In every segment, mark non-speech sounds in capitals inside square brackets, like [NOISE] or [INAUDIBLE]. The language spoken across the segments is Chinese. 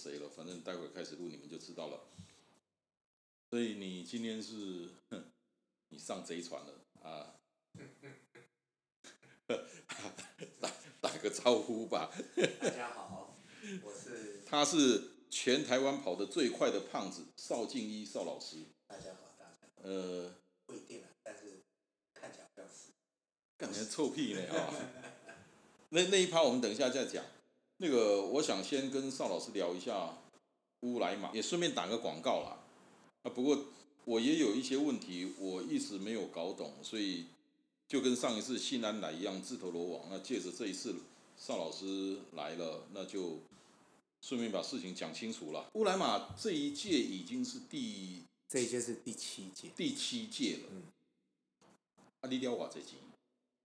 谁了，反正待会开始录你们就知道了。所以你今天是，你上贼船了啊！打打个招呼吧。大家好，我是。[LAUGHS] 他是全台湾跑得最快的胖子邵静一邵老师。大家好，大家好。呃，不一定啊，但是看起来像是。感觉臭屁呢啊！[LAUGHS] 那那一趴我们等一下再讲。那个，我想先跟邵老师聊一下乌来马，也顺便打个广告啦。啊，不过我也有一些问题，我一直没有搞懂，所以就跟上一次信安来一样，自投罗网。那借着这一次邵老师来了，那就顺便把事情讲清楚了。乌来马这一届已经是第这一届是第七届，第七届了。嗯，啊，你了我这届。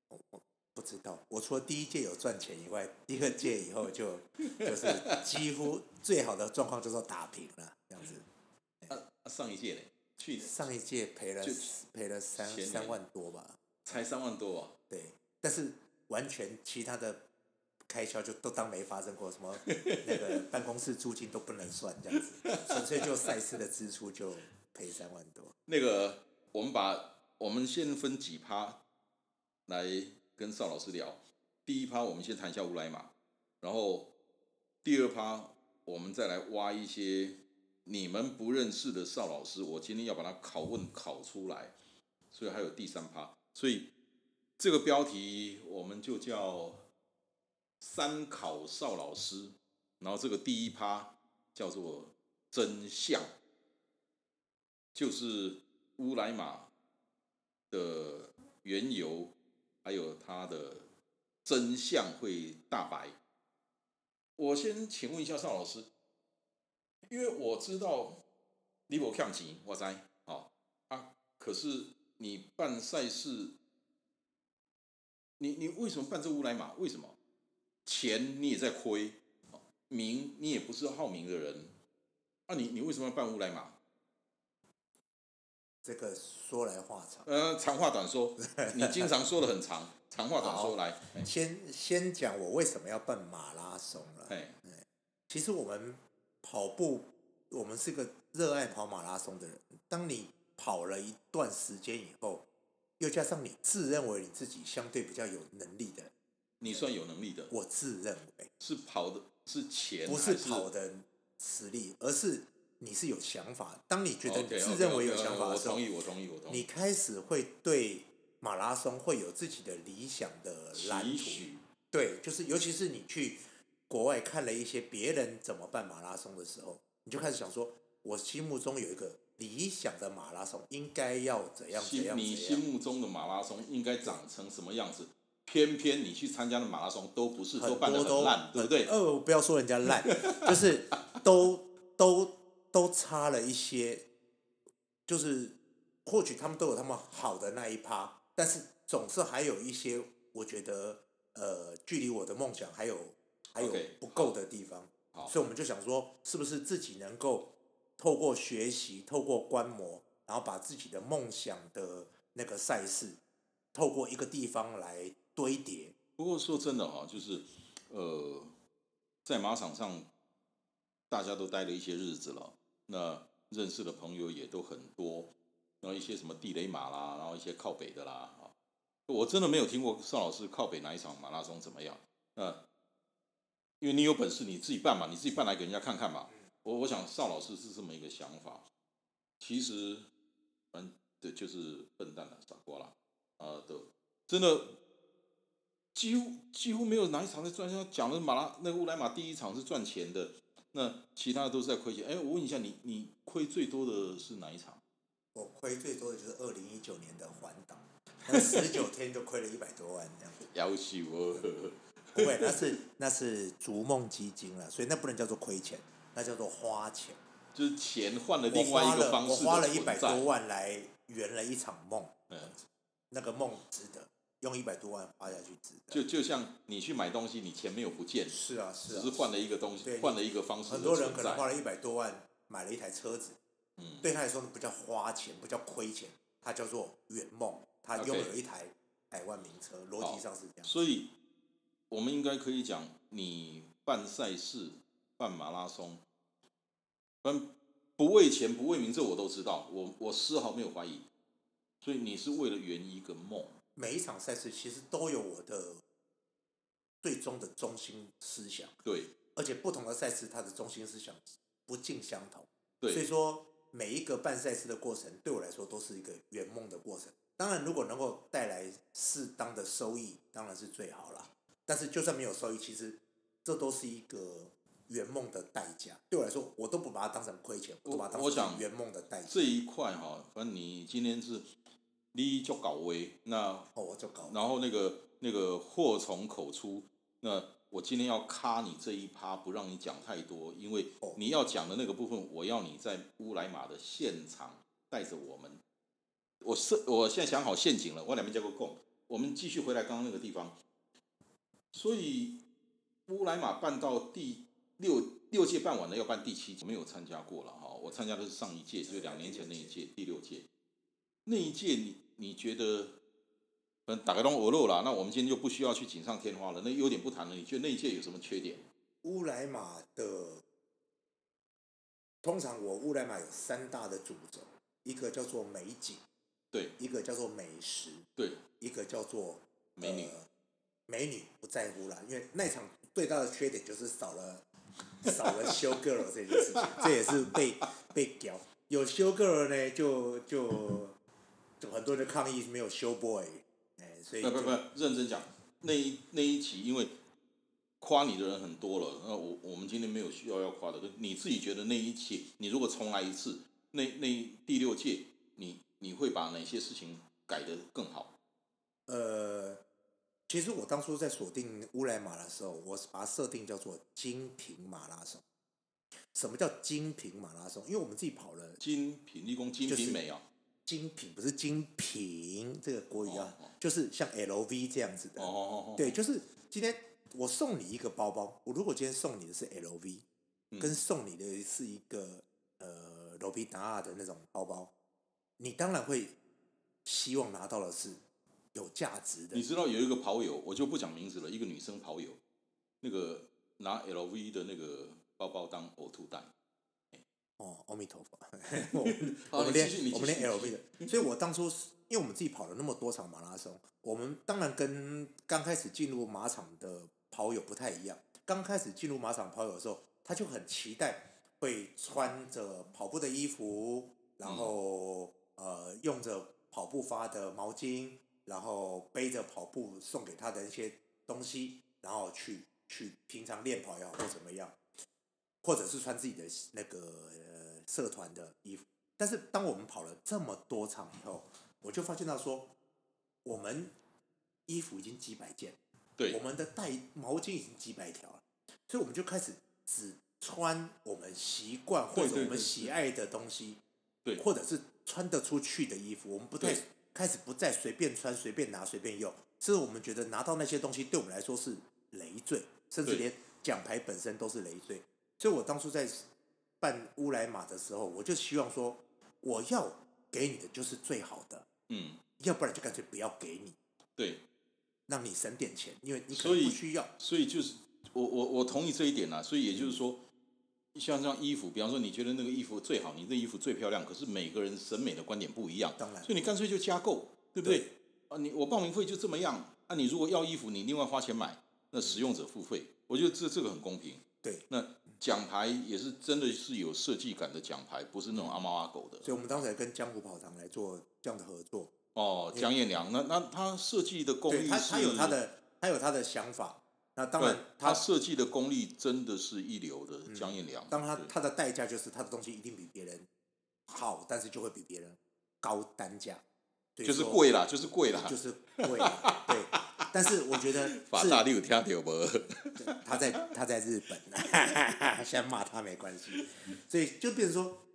不知道，我除了第一届有赚钱以外，第二届以后就就是几乎最好的状况就是打平了这样子。啊，上一届嘞？去年上一届赔了赔了三三万多吧？才三万多啊？对，但是完全其他的开销就都当没发生过，什么那个 [LAUGHS] 办公室租金都不能算这样子，纯粹就赛事的支出就赔三万多。那个，我们把我们先分几趴来。跟邵老师聊，第一趴我们先谈一下乌来马，然后第二趴我们再来挖一些你们不认识的邵老师，我今天要把它拷问拷出来，所以还有第三趴，所以这个标题我们就叫三考邵老师，然后这个第一趴叫做真相，就是乌来马的缘由。还有它的真相会大白。我先请问一下邵老师，因为我知道你无欠钱，我知，好啊。可是你办赛事，你你为什么办这乌来马？为什么？钱你也在亏，名你也不是好名的人，啊，你你为什么要办乌来马？这个说来话长。呃，长话短说，[LAUGHS] 你经常说的很长，长话短说来。先先讲我为什么要办马拉松了。哎，其实我们跑步，我们是个热爱跑马拉松的人。当你跑了一段时间以后，又加上你自认为你自己相对比较有能力的，你算有能力的。我自认为是跑的是钱，不是跑的实力，而是。你是有想法，当你觉得你自认为有想法的时候，我同意，我同意，我同意。你开始会对马拉松会有自己的理想的蓝图，对，就是尤其是你去国外看了一些别人怎么办马拉松的时候，你就开始想说，我心目中有一个理想的马拉松应该要怎样怎样你心目中的马拉松应该长成什么样子？偏偏你去参加的马拉松都不是都办的很烂，对不对？呃，不要说人家烂，[LAUGHS] 就是都都。都差了一些，就是或许他们都有他们好的那一趴，但是总是还有一些我觉得呃距离我的梦想还有还有不够的地方，所以我们就想说，是不是自己能够透过学习，透过观摩，然后把自己的梦想的那个赛事，透过一个地方来堆叠。不过说真的哈，就是呃，在马场上大家都待了一些日子了。那认识的朋友也都很多，然后一些什么地雷马啦，然后一些靠北的啦，啊，我真的没有听过邵老师靠北哪一场马拉松怎么样？那因为你有本事你自己办嘛，你自己办来给人家看看嘛。我我想邵老师是这么一个想法，其实，嗯，对，就是笨蛋了，傻瓜了，啊，都真的几乎几乎没有哪一场在赚钱。讲的马拉那个乌来马第一场是赚钱的。那其他的都是在亏钱。哎，我问一下你，你亏最多的是哪一场？我亏最多的就是二零一九年的环岛，那十九天就亏了一百多万这样子。要求哦。[LAUGHS] 不会，那是那是逐梦基金了，所以那不能叫做亏钱。那叫做花钱。就是钱换了另外一个方式我花了的一百多。万来圆了一场梦，嗯，那个梦值得，用一百多万花下去值得。就就像你去买东西，你钱没有不见，是啊，是啊，只是换了一个东西对，换了一个方式很多人可。能花了一百多万买了一台车子，嗯，对他来说不叫花钱，不叫亏钱，他叫做圆梦。他拥有一台百万名车，逻辑上是这样。所以我们应该可以讲，你办赛事、办马拉松，嗯不为钱、不为名，这我都知道，我我丝毫没有怀疑。所以你是为了圆一个梦，每一场赛事其实都有我的最终的中心思想，对而且不同的赛事它的中心思想不尽相同。对所以，说，每一个办赛事的过程，对我来说都是一个圆梦的过程。当然，如果能够带来适当的收益，当然是最好啦。但是，就算没有收益，其实这都是一个圆梦的代价。对我来说，我都不把它当成亏钱，我都把它当成圆梦的代价。这一块哈，反正你今天是你就搞威，那哦，我就搞。然后那个那个祸从口出，那我今天要卡你这一趴，不让你讲太多，因为哦你要讲的那个部分，我要你在乌来马的现场带着我们。我是我现在想好陷阱了，我两边交个供，我们继续回来刚刚那个地方。所以乌来马办到第六六届办完了，要办第七届，没有参加过了哈。我参加的是上一届，就是两年前那一届，第六届。那一届你你觉得，嗯，打开东鹅肉啦，那我们今天就不需要去锦上添花了，那优点不谈了。你觉得那一届有什么缺点？乌来马的，通常我乌来马有三大的主轴，一个叫做美景，对一个叫做美食，对，一个叫做美女呃美女不在乎啦，因为那场最大的缺点就是少了 [LAUGHS] 少了修 girl 这件事情，这也是被被屌。有修 girl 呢，就就就很多人抗议没有修 boy，哎、所以不不不，认真讲，那一那一期因为夸你的人很多了，那我我们今天没有需要要夸的，你自己觉得那一期，你如果重来一次，那那第六届，你你会把哪些事情改得更好？呃，其实我当初在锁定乌来马的时候，我是把它设定叫做精品马拉松。什么叫精品马拉松？因为我们自己跑了精品，立功精就是品美啊，精品，不是精品这个国语啊，哦哦就是像 LV 这样子的。哦哦哦，对，就是今天我送你一个包包，我如果今天送你的是 LV，、嗯跟送你的是一个呃罗比达尔的那种包包，你当然会希望拿到的是有价值的你。知道有一个跑友，我就不讲名字了，一个女生跑友，那个拿 LV 的那个包包当呕吐袋，哦，阿弥陀佛，[LAUGHS] 我们练我们练 LV 的，所以我当初是因为我们自己跑了那么多场马拉松，我们当然跟刚开始进入马场的跑友不太一样。刚开始进入马场跑友的时候，他就很期待会穿着跑步的衣服，然后、呃用着跑步发的毛巾，然后背着跑步送给他的一些东西，然后去去平常练跑也好或怎么样。或者是穿自己的那个呃社团的衣服。但是当我们跑了这么多场以后，我就发现到说，我们衣服已经几百件，对我，们的带毛巾已经几百条了，所以我们就开始只穿我们习惯或者我们喜爱的东西，对或者是穿得出去的衣服，我们不太开始不再随便穿、随便拿、随便用，甚至我们觉得拿到那些东西对我们来说是累赘，甚至连奖牌本身都是累赘。所以我当初在办乌来马的时候，我就希望说，我要给你的就是最好的，嗯，要不然就干脆不要给你，对，让你省点钱，因为你可以能不需要。所以就是我我我同意这一点啦，所以也就是说，像这样衣服，比方说你觉得那个衣服最好，你这衣服最漂亮，可是每个人审美的观点不一样，当然所以你干脆就加购，对不对？啊，你我报名费就这么样，啊，你如果要衣服，你另外花钱买，那使用者付费，我觉得这这个很公平。对，那奖牌也是真的是有设计感的奖牌，不是那种阿猫阿狗的。所以我们当时还跟江湖跑堂来做这样的合作。哦，江彦良，那那他设计的功力是，他，他有他的，他有他的想法。那当然，他他设计的功力真的是一流的，江彦良。当然他他的代价就是他的东西一定比别人好，但是就会比别人高单价，就是贵啦，就是贵啦。就是贵啦，对。但是我觉得 [LAUGHS] 法大你有听到无？他在他在日本，[LAUGHS] 现在骂他没关系，所以就变成说，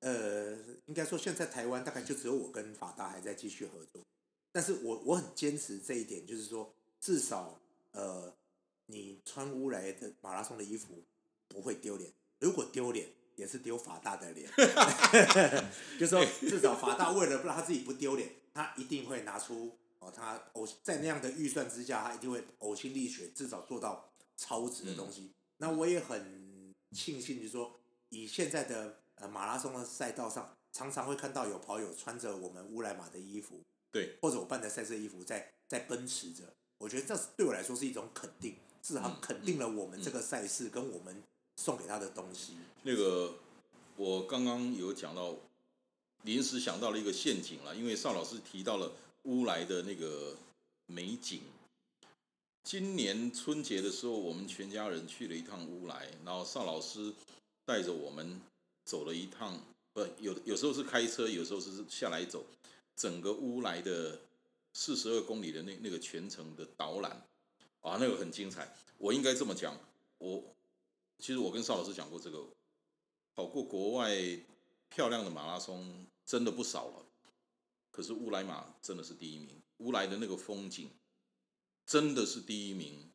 呃，应该说现在台湾大概就只有我跟法大还在继续合作，但是我我很坚持这一点，就是说至少呃，你穿乌来的马拉松的衣服不会丢脸，如果丢脸也是丢法大的脸，[LAUGHS] 就说至少法大为了不让他自己不丢脸，他一定会拿出哦，他呕在那样的预算之下，他一定会呕心沥血，至少做到超值的东西。那我也很庆幸，就是说以现在的呃马拉松的赛道上，常常会看到有跑友穿着我们乌来马的衣服，对，或者我办的赛事衣服在在奔驰着。我觉得这是对我来说是一种肯定，至少肯定了我们这个赛事跟我们送给他的东西。那个我刚刚有讲到，临时想到了一个陷阱了，因为邵老师提到了乌来的那个美景。今年春节的时候，我们全家人去了一趟乌来，然后邵老师带着我们走了一趟，不，有有时候是开车，有时候是下来走，整个乌来的四十二公里的那那个全程的导览，啊，那个很精彩。我应该这么讲，我其实我跟邵老师讲过这个，跑过国外漂亮的马拉松真的不少了，可是乌来马真的是第一名，乌来的那个风景真的是第一名。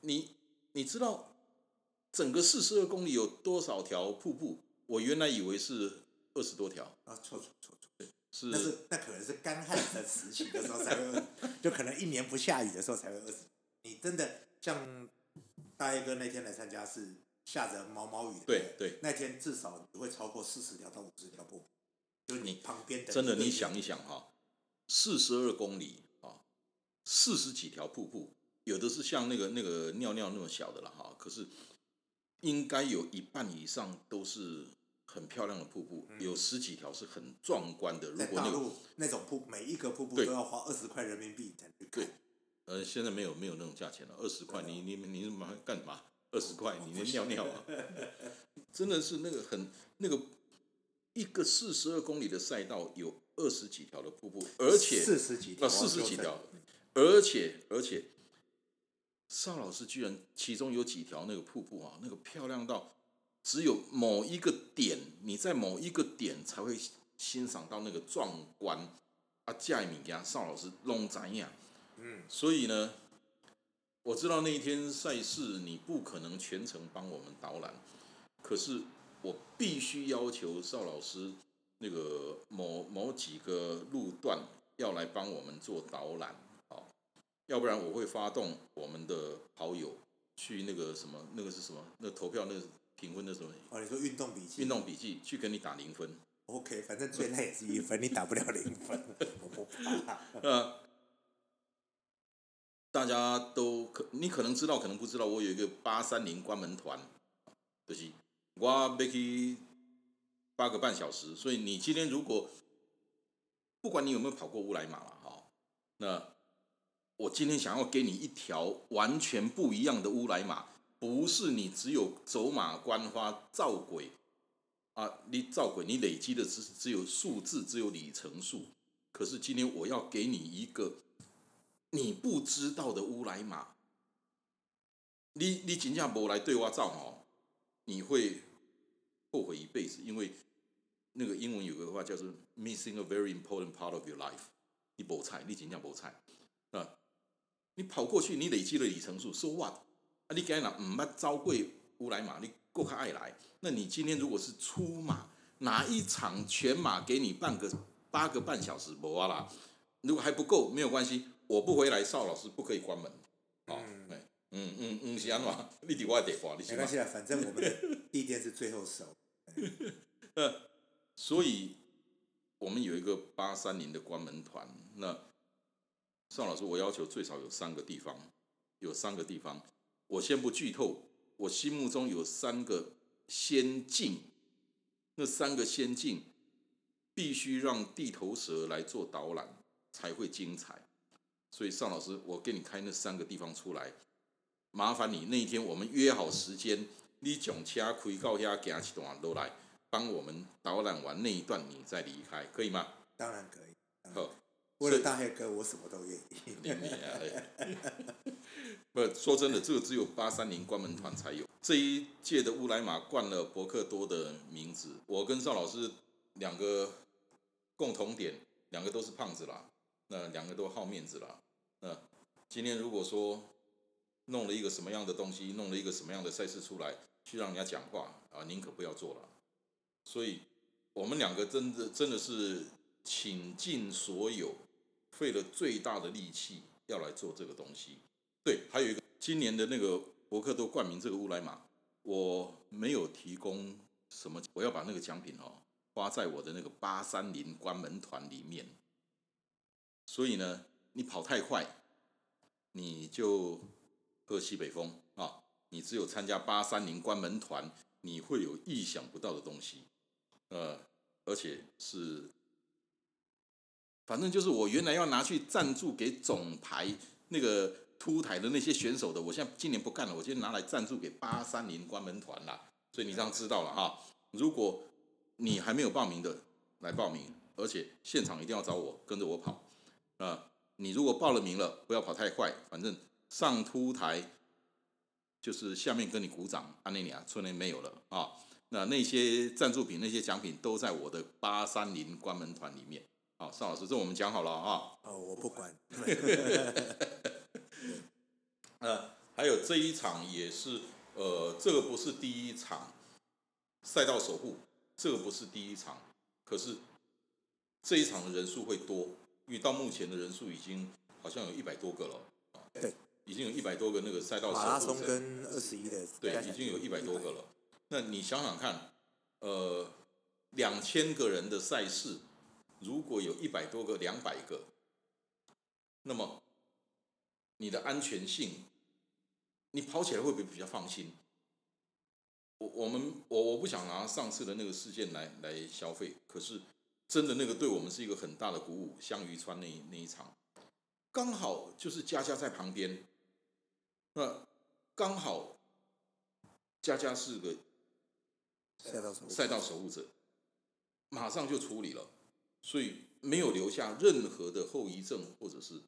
你你知道整个四十二公里有多少条瀑布？我原来以为是二十多条，啊，错错错错，是那是那可能是干旱的时期的时候才会，就可能一年不下雨的时候才会二十。你真的像大爷哥那天来参加是下着毛毛雨，对对，那天至少你会超过四十条到五十条瀑布，就是你旁边的真的，你想一想哈，四十二公里啊，四十几条瀑布，有的是像那个那个尿尿那么小的了哈，可是应该有一半以上都是很漂亮的瀑布，有十几条是很壮观的。如果那个那种瀑每一个瀑布都要花二十块人民币才能对。呃，现在没有没有那种价钱了，二十块，你你你干嘛？二十块，你 [LAUGHS] 连尿尿啊？真的是那个很那个一个四十二公里的赛道有二十几条的瀑布，而且四十几条，啊，四十几条，而且而且，邵老师居然其中有几条那个瀑布啊，那个漂亮到只有某一个点，你在某一个点才会欣赏到那个壮观啊！加米给邵老师弄怎样？嗯，所以呢，我知道那一天赛事你不可能全程帮我们导览，可是我必须要求邵老师那个某某几个路段要来帮我们做导览，好，要不然我会发动我们的好友去那个什么，那个是什么？那投票那个评分的什么哦，你说运动笔记，运动笔记，去给你打零分。OK，反正最累也是一分，你打不了零分，[LAUGHS] 我不怕。呃，大家都可，你可能知道，可能不知道，我有一个八三零关门团，就是我要去八个半小时，所以你今天如果不管你有没有跑过乌来马了哈，那我今天想要给你一条完全不一样的乌来马，不是你只有走马观花照轨啊，你照轨你累积的只只有数字，只有里程数。可是今天我要给你一个你不知道的乌来马，你你真正无来对我造哦，你会，因为那个英文有个话叫做 missing a very important part of your life，你无菜，你真正无菜啊！你跑过去，你累积了里程数，so what？啊，你该哪唔捌招贵乌来马，你够较爱来。那你今天如果是出马，哪一场全马给你半个八个半小时，无啊啦。如果还不够，没有关系，我不回来，邵老师不可以关门。哦，哎，嗯嗯嗯，是安怎？你伫我的地方，你没关？系啦，反正我们的地垫是最后收。[LAUGHS] 呃，所以我们有一个八三零的关门团。那邵老师，我要求最少有三个地方，有三个地方，我先不剧透。我心目中有三个仙境，那三个仙境必须让地头蛇来做导览才会精彩。所以邵老师，我给你开那三个地方出来，麻烦你那一天我们约好时间，你从车开到遐行一段落来，帮我们导览完那一段，你再离开，可以吗？当然可以。好，为了大黑哥，我什么都愿意。你你啊，哎 [LAUGHS] 不说真的，这个只有八三零关门团才有。这一届的乌来马冠了博克多的名字，我跟邵老师两个共同点，两个都是胖子啦，那两个都好面子啦。那今天如果说弄了一个什么样的东西，弄了一个什么样的赛事出来，去让人家讲话啊，宁可不要做了。所以我们两个真的真的是倾尽所有，费了最大的力气要来做这个东西。对，还有一个今年的那个博客都冠名这个乌来马，我没有提供什么，我要把那个奖品哦花在我的那个八三零关门团里面。所以呢，你跑太快，你就喝西北风！你只有参加八三零关门团，你会有意想不到的东西，呃，而且是，反正就是我原来要拿去赞助给总排那个凸台的那些选手的，我现在今年不干了，我今天拿来赞助给八三零关门团啦。所以你这样知道了哈。如果你还没有报名的，来报名，而且现场一定要找我，跟着我跑。啊，你如果报了名了，不要跑太快，反正上凸台就是下面跟你鼓掌，安内尼亚村内没有了啊。那那些赞助品、那些奖品都在我的八三零关门团里面。好，邵老师，这我们讲好了啊。哦，我不管。[LAUGHS] 呃，还有这一场也是，呃，这个不是第一场赛道守护，这个不是第一场，可是这一场的人数会多，因为到目前的人数已经好像有一百多个了。对，已经有一百多个那个赛道马拉松跟二十一的对已经有一百多个了。那你想想看，呃，两千个人的赛事，如果有一百多个、两百个，那么你的安全性，你跑起来会不会比较放心？我我们我我不想拿上次的那个事件来来消费，可是真的那个对我们是一个很大的鼓舞。香鱼川那那一场，刚好就是佳佳在旁边，那刚好佳佳是个赛道守护赛道守护者，马上就处理了，所以没有留下任何的后遗症或者是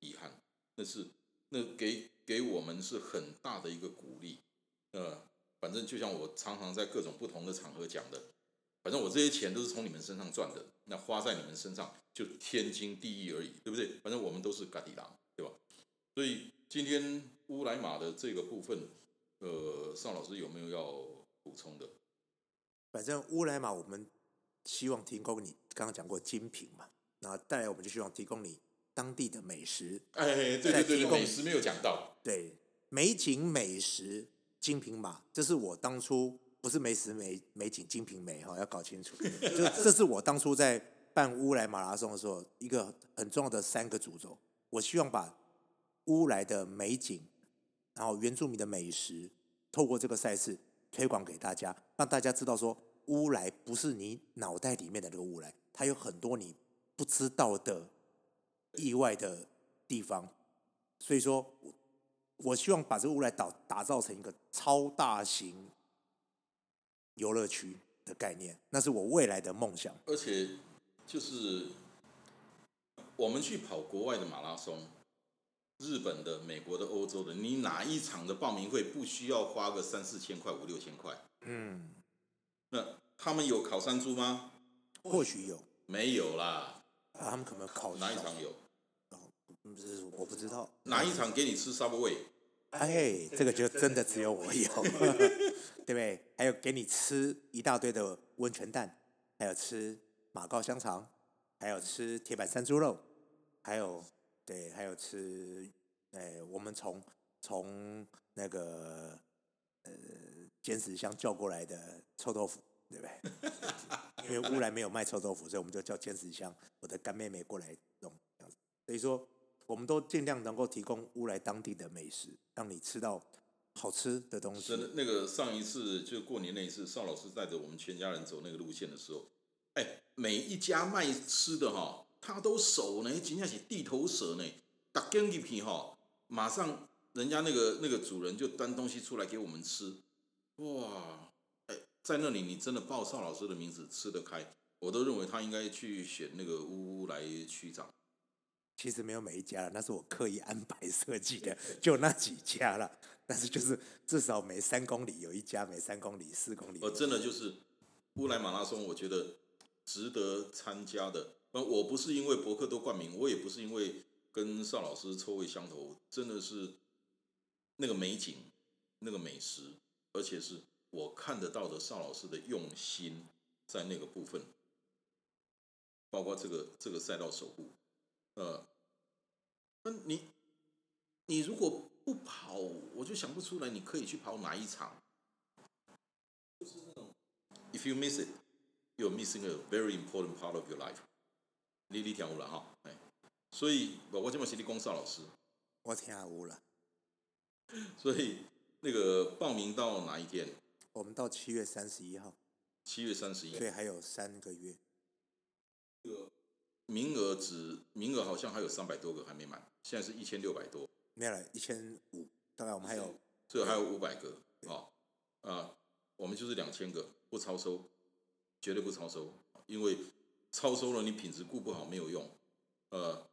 遗憾，那是那给给我们是很大的一个鼓励。呃，反正就像我常常在各种不同的场合讲的，反正我这些钱都是从你们身上赚的，那花在你们身上就天经地义而已，对不对？反正我们都是嘎底郎，对吧？所以今天乌来马的这个部分，呃，邵老师有没有要补充的？反正乌来马我们希望提供你刚刚讲过精品嘛，那带来我们就希望提供你当地的美食，哎，对对对美食没有讲到，对，美景美食精品马，这是我当初不是美食美美景精品美哈，要搞清楚，[LAUGHS] 就这是我当初在办乌来马拉松的时候一个很重要的三个主轴，我希望把乌来的美景，然后原住民的美食，透过这个赛事推广给大家，让大家知道说乌来不是你脑袋里面的那个乌来，它有很多你不知道的意外的地方，所以说，我我希望把这个乌来岛打造成一个超大型游乐区的概念，那是我未来的梦想。而且就是我们去跑国外的马拉松，日本的、美国的、欧洲的，你哪一场的报名费不需要花个三四千块、五六千块？嗯，那他们有烤山猪吗？或许有没有啦，啊，他们可能考哪一场有？不是我不知道。哪一场给你吃 Subway？哎，这个就真的只有我有，[LAUGHS] 对不对？还有给你吃一大堆的温泉蛋，还有吃马告香肠，还有吃铁板山猪肉，还有对，还有吃，哎，我们从从那个呃尖石乡叫过来的臭豆腐，对不对？[LAUGHS] 因为乌来没有卖臭豆腐，所以我们就叫尖石乡我的干妹妹过来弄。所以说，我们都尽量能够提供乌来当地的美食，让你吃到好吃的东西真。的，那个上一次就过年那一次，邵老师带着我们全家人走那个路线的时候，哎，每一家卖吃的哈，他都熟呢，真正是地头蛇呢，打跟一批哈，马上人家那个那个主人就端东西出来给我们吃，哇，哎，在那里你真的报邵老师的名字吃得开，我都认为他应该去选那个乌来区长，其实没有每一家了，那是我刻意安排设计的，[LAUGHS] 就那几家了。但是就是至少每三公里有一家，每三公里、四公里。呃，真的就是乌来马拉松，我觉得值得参加的。那我不是因为博客都冠名，我也不是因为跟邵老师臭味相投，真的是那个美景、那个美食，而且是我看得到的邵老师的用心在那个部分，包括这个这个赛道守护。呃，那你你如果不跑，我就想不出来你可以去跑哪一场。就是那种，if you miss it, you're missing a very important part of your life。你你听有了哈，哎，所以我我这么是你公邵老师，我听有了。所以那个报名到哪一天？我们到七月三十一号。七月三十一。对，还有三个月。这个名额只名额好像还有三百多个还没满，现在是一千六百多。没有了，一千五，大概我们还有，这还有五百个啊啊，我们就是两千个，不超收，绝对不超收，因为超收了你品质顾不好没有用，呃，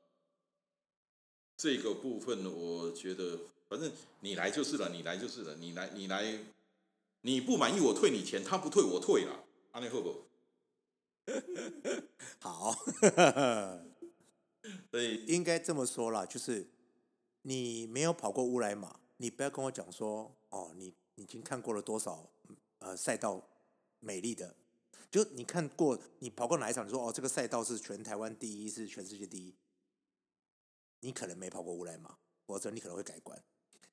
这个部分我觉得，反正你来就是了，你来就是了，你来你来，你不满意我退你钱，他不退我退了，阿内会不？[LAUGHS] 好，[LAUGHS] 所以应该这么说啦，就是。你没有跑过乌来马，你不要跟我讲说哦，你已经看过了多少呃赛道美丽的，就你看过你跑过哪一场？你说哦，这个赛道是全台湾第一，是全世界第一，你可能没跑过乌来马，否则你可能会改观。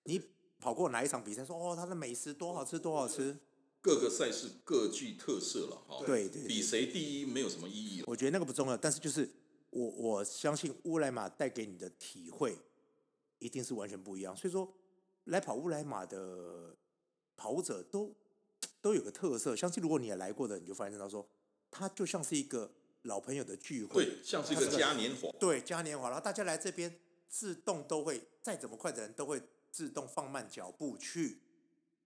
你跑过哪一场比赛？说哦，它的美食多好吃，多好吃。各个赛事各具特色了哈，对对，比谁第一没有什么意义。我觉得那个不重要，但是就是我我相信乌来马带给你的体会。一定是完全不一样，所以说来跑乌来马的跑者都都有个特色。相信如果你也来过的，你就发现到说，它就像是一个老朋友的聚会，对，像是一个嘉年华，对，嘉年华。然后大家来这边，自动都会再怎么快的人都会自动放慢脚步去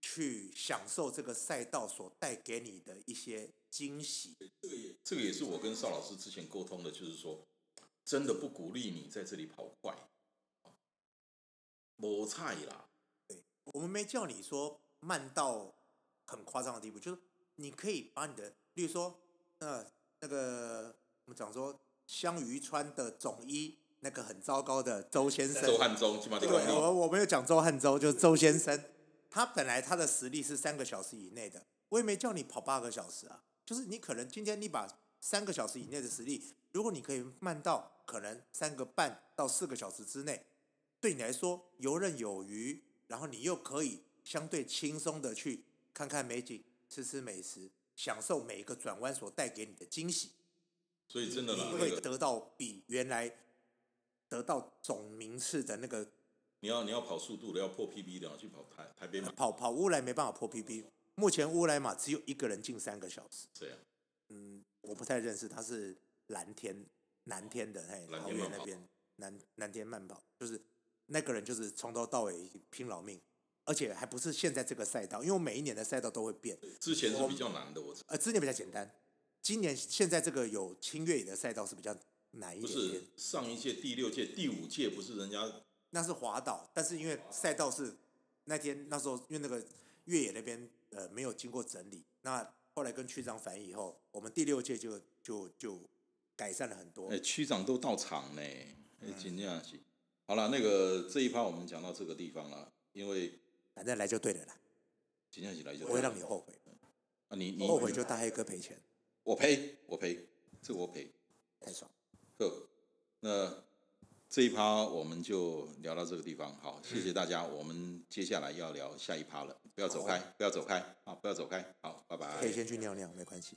去享受这个赛道所带给你的一些惊喜。这个也这个也是我跟邵老师之前沟通的，就是说，真的不鼓励你在这里跑快。磨菜啦，对，我们没叫你说慢到很夸张的地步，就是你可以把你的，例如说，呃，那个我们讲说香鱼川的总医，那个很糟糕的周先生，周汉周，对，我我没有讲周汉周，就是周先生，他本来他的实力是三个小时以内的，我也没叫你跑八个小时啊，就是你可能今天你把三个小时以内的实力，如果你可以慢到可能三个半到四个小时之内。对你来说游刃有余，然后你又可以相对轻松的去看看美景、吃吃美食、享受每一个转弯所带给你的惊喜。所以真的，你会得到比原来得到总名次的那个。你要你要跑速度的，要破 PB 的，要去跑台台北马。跑跑乌来没办法破 PB，目前乌来马只有一个人进三个小时。这样。嗯，我不太认识，他是蓝天蓝天的，嘿，桃园那边蓝蓝天慢跑，就是。那个人就是从头到尾拼老命，而且还不是现在这个赛道，因为我每一年的赛道都会变。之前是比较难的，我呃，之前比较简单，今年现在这个有轻越野的赛道是比较难一点。不是上一届、第六届、第五届不是人家那是滑倒，但是因为赛道是那天那时候因为那个越野那边呃没有经过整理，那后来跟区长反映以后，我们第六届就就就改善了很多。哎，区长都到场呢，哎，尽量去。好了，那个这一趴我们讲到这个地方了，因为反正来就对了啦，今天起来就不会让你后悔。啊，你你后悔就大黑哥赔钱，我赔我赔，这个我赔，太爽。呵，那这一趴我们就聊到这个地方，好，谢谢大家，我们接下来要聊下一趴了，不要走开，不要走开，啊，不要走开，好，拜拜。可以先去尿尿，没关系。